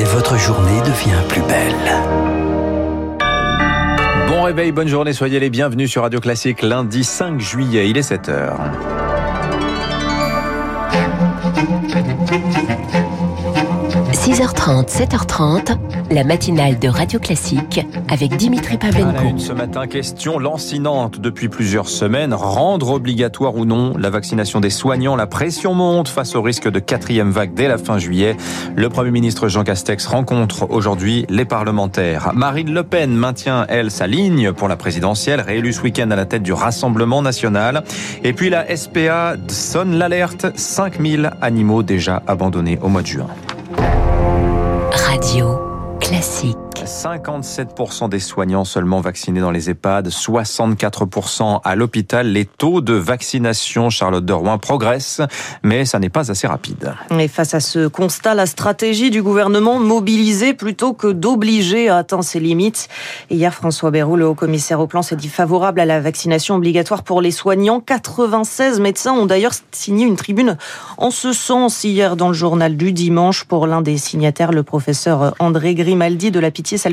et votre journée devient plus belle. Bon réveil, bonne journée, soyez les bienvenus sur Radio Classique lundi 5 juillet, il est 7h. 6h30, 7h30, la matinale de Radio Classique avec Dimitri Pavlenko. ce matin, question lancinante depuis plusieurs semaines. Rendre obligatoire ou non la vaccination des soignants, la pression monte face au risque de quatrième vague dès la fin juillet. Le Premier ministre Jean Castex rencontre aujourd'hui les parlementaires. Marine Le Pen maintient, elle, sa ligne pour la présidentielle, réélue ce week-end à la tête du Rassemblement national. Et puis la SPA sonne l'alerte, 5000 animaux déjà abandonnés au mois de juin. Radio Classique. 57% des soignants seulement vaccinés dans les EHPAD, 64% à l'hôpital. Les taux de vaccination, Charlotte de Rouen, progressent, mais ça n'est pas assez rapide. Et face à ce constat, la stratégie du gouvernement mobiliser plutôt que d'obliger a atteint ses limites. Hier, François Bayrou, le haut-commissaire au plan, s'est dit favorable à la vaccination obligatoire pour les soignants. 96 médecins ont d'ailleurs signé une tribune en ce sens hier dans le journal du dimanche pour l'un des signataires, le professeur André Grimaldi de la Pitié-Salpêtrière.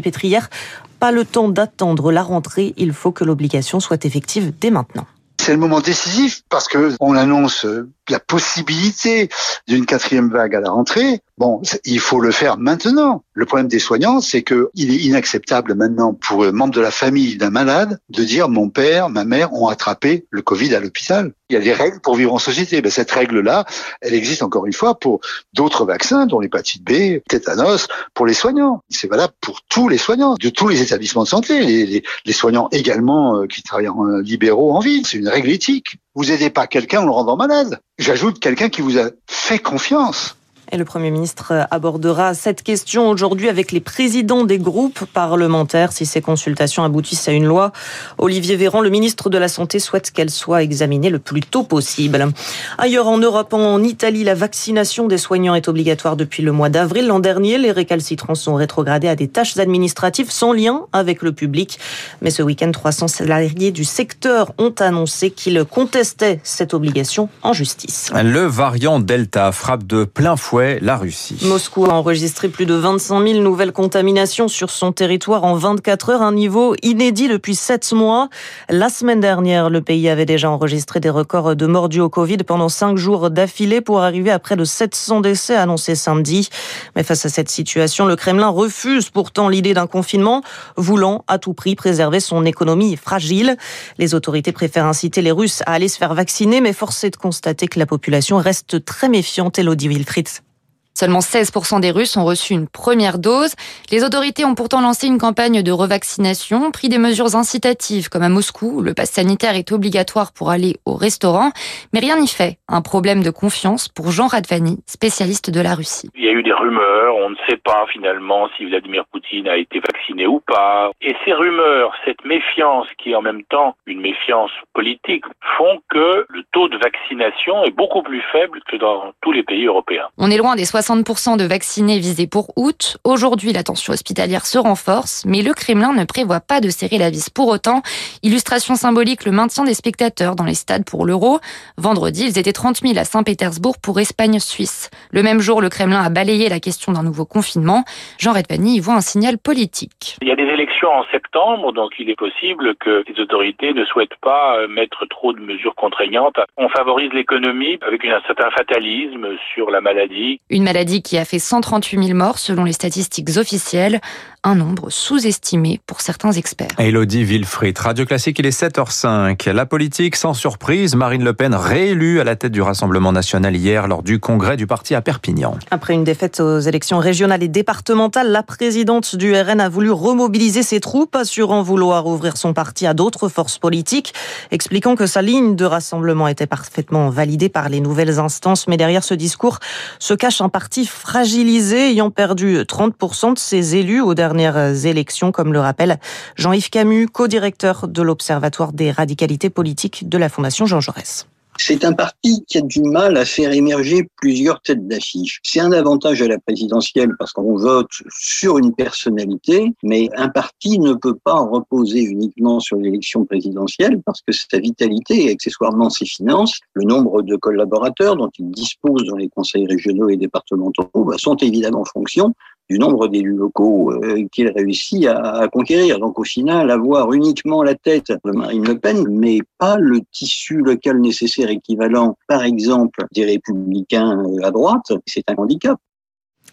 Pas le temps d'attendre la rentrée, il faut que l'obligation soit effective dès maintenant. C'est le moment décisif parce que on annonce euh, la possibilité d'une quatrième vague à la rentrée. Bon, il faut le faire maintenant. Le problème des soignants, c'est que il est inacceptable maintenant pour un membre de la famille d'un malade de dire mon père, ma mère ont attrapé le Covid à l'hôpital. Il y a des règles pour vivre en société. Ben, cette règle-là, elle existe encore une fois pour d'autres vaccins, dont l'hépatite B, tétanos, pour les soignants. C'est valable pour tous les soignants, de tous les établissements de santé, les soignants également euh, qui travaillent en euh, libéraux en ville. C'est une règle éthique. Vous aidez pas quelqu'un en le rendant malade. J'ajoute quelqu'un qui vous a fait confiance. Et le Premier ministre abordera cette question aujourd'hui avec les présidents des groupes parlementaires. Si ces consultations aboutissent à une loi, Olivier Véran, le ministre de la Santé, souhaite qu'elle soit examinée le plus tôt possible. Ailleurs en Europe, en Italie, la vaccination des soignants est obligatoire depuis le mois d'avril. L'an dernier, les récalcitrants sont rétrogradés à des tâches administratives sans lien avec le public. Mais ce week-end, 300 salariés du secteur ont annoncé qu'ils contestaient cette obligation en justice. Le variant Delta frappe de plein fouet la Russie. Moscou a enregistré plus de 25 000 nouvelles contaminations sur son territoire en 24 heures, un niveau inédit depuis 7 mois. La semaine dernière, le pays avait déjà enregistré des records de morts dus au Covid pendant 5 jours d'affilée pour arriver à près de 700 décès annoncés samedi. Mais face à cette situation, le Kremlin refuse pourtant l'idée d'un confinement, voulant à tout prix préserver son économie fragile. Les autorités préfèrent inciter les Russes à aller se faire vacciner, mais force est de constater que la population reste très méfiante. Elodie Wilfried. Seulement 16% des Russes ont reçu une première dose. Les autorités ont pourtant lancé une campagne de revaccination, pris des mesures incitatives comme à Moscou, où le pass sanitaire est obligatoire pour aller au restaurant, mais rien n'y fait. Un problème de confiance pour Jean Radvani, spécialiste de la Russie. Il y a eu des rumeurs, on ne sait pas finalement si Vladimir Poutine a été vacciné ou pas. Et ces rumeurs, cette méfiance qui est en même temps une méfiance politique, font que le taux de vaccination est beaucoup plus faible que dans tous les pays européens. On est loin des 60% de vaccinés visés pour août. Aujourd'hui, la tension hospitalière se renforce, mais le Kremlin ne prévoit pas de serrer la vis pour autant. Illustration symbolique, le maintien des spectateurs dans les stades pour l'Euro. Vendredi, ils étaient 30 000 à Saint-Pétersbourg pour Espagne-Suisse. Le même jour, le Kremlin a balayé la question d'un nouveau confinement. Jean Redvani y voit un signal politique. Il y a des élections en septembre, donc il est possible que les autorités ne souhaitent pas euh, mettre trop de mesures contraignantes. On favorise l'économie avec un certain fatalisme sur la maladie. Une maladie qui a fait 138 000 morts selon les statistiques officielles, un nombre sous-estimé pour certains experts. Elodie Wilfried, Radio Classique, il est 7h05. La politique, sans surprise, Marine Le Pen réélue à la tête du Rassemblement national hier lors du congrès du parti à Perpignan. Après une défaite aux élections régionales et départementales, la présidente du RN a voulu remobiliser ses troupes, assurant vouloir ouvrir son parti à d'autres forces politiques, expliquant que sa ligne de rassemblement était parfaitement validée par les nouvelles instances. Mais derrière ce discours se cache un parti fragilisé ayant perdu 30% de ses élus aux dernières élections, comme le rappelle Jean-Yves Camus, co-directeur de l'Observatoire des radicalités politiques de la Fondation Jean Jaurès. C'est un parti qui a du mal à faire émerger plusieurs têtes d'affiche. C'est un avantage à la présidentielle parce qu'on vote sur une personnalité, mais un parti ne peut pas reposer uniquement sur l'élection présidentielle parce que sa vitalité et accessoirement ses finances, le nombre de collaborateurs dont il dispose dans les conseils régionaux et départementaux bah, sont évidemment en fonction du nombre d'élus locaux qu'il réussit à, à, conquérir. Donc au final, avoir uniquement la tête de Marine Le Pen, mais pas le tissu local nécessaire équivalent, par exemple, des républicains à droite, c'est un handicap.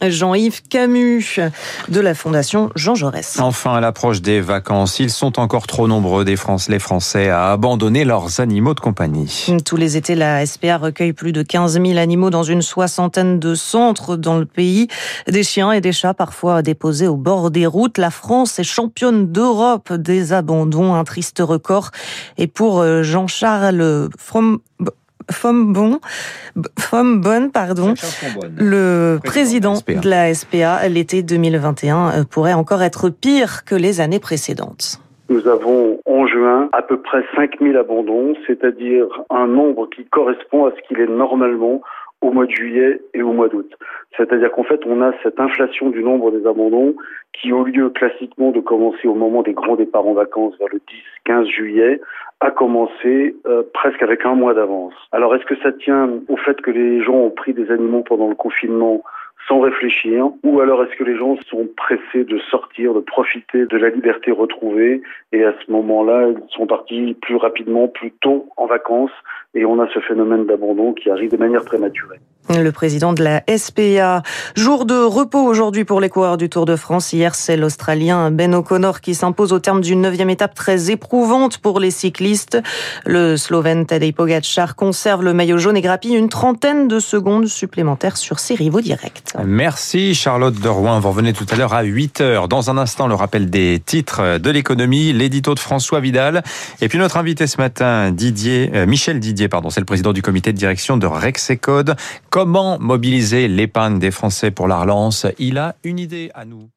Jean-Yves Camus de la Fondation Jean Jaurès. Enfin, à l'approche des vacances, ils sont encore trop nombreux des France, les Français à abandonner leurs animaux de compagnie. Tous les étés, la SPA recueille plus de 15 000 animaux dans une soixantaine de centres dans le pays. Des chiens et des chats parfois déposés au bord des routes. La France est championne d'Europe des abandons, un triste record. Et pour euh, Jean-Charles From Fombon, Fombonne, pardon, le président de la SPA, l'été 2021 euh, pourrait encore être pire que les années précédentes. Nous avons en juin à peu près 5000 abandons, c'est-à-dire un nombre qui correspond à ce qu'il est normalement au mois de juillet et au mois d'août. C'est-à-dire qu'en fait, on a cette inflation du nombre des abandons qui, au lieu classiquement de commencer au moment des grands départs en vacances vers le 10-15 juillet, a commencé euh, presque avec un mois d'avance. Alors, est-ce que ça tient au fait que les gens ont pris des animaux pendant le confinement sans réfléchir Ou alors est-ce que les gens sont pressés de sortir, de profiter de la liberté retrouvée et à ce moment-là, ils sont partis plus rapidement, plus tôt en vacances et on a ce phénomène d'abandon qui arrive de manière prématurée. Le président de la SPA. Jour de repos aujourd'hui pour les coureurs du Tour de France. Hier, c'est l'Australien Ben O'Connor qui s'impose au terme d'une neuvième étape très éprouvante pour les cyclistes. Le Slovène Tadej Pogacar conserve le maillot jaune et grappille une trentaine de secondes supplémentaires sur ses rivaux directs. Merci Charlotte de Rouen. Vous revenez tout à l'heure à 8 heures. Dans un instant, le rappel des titres de l'économie, l'édito de François Vidal. Et puis notre invité ce matin, Didier, euh, Michel Didier, pardon, c'est le président du comité de direction de Rexecode. Comment mobiliser l'épargne des Français pour la relance? Il a une idée à nous.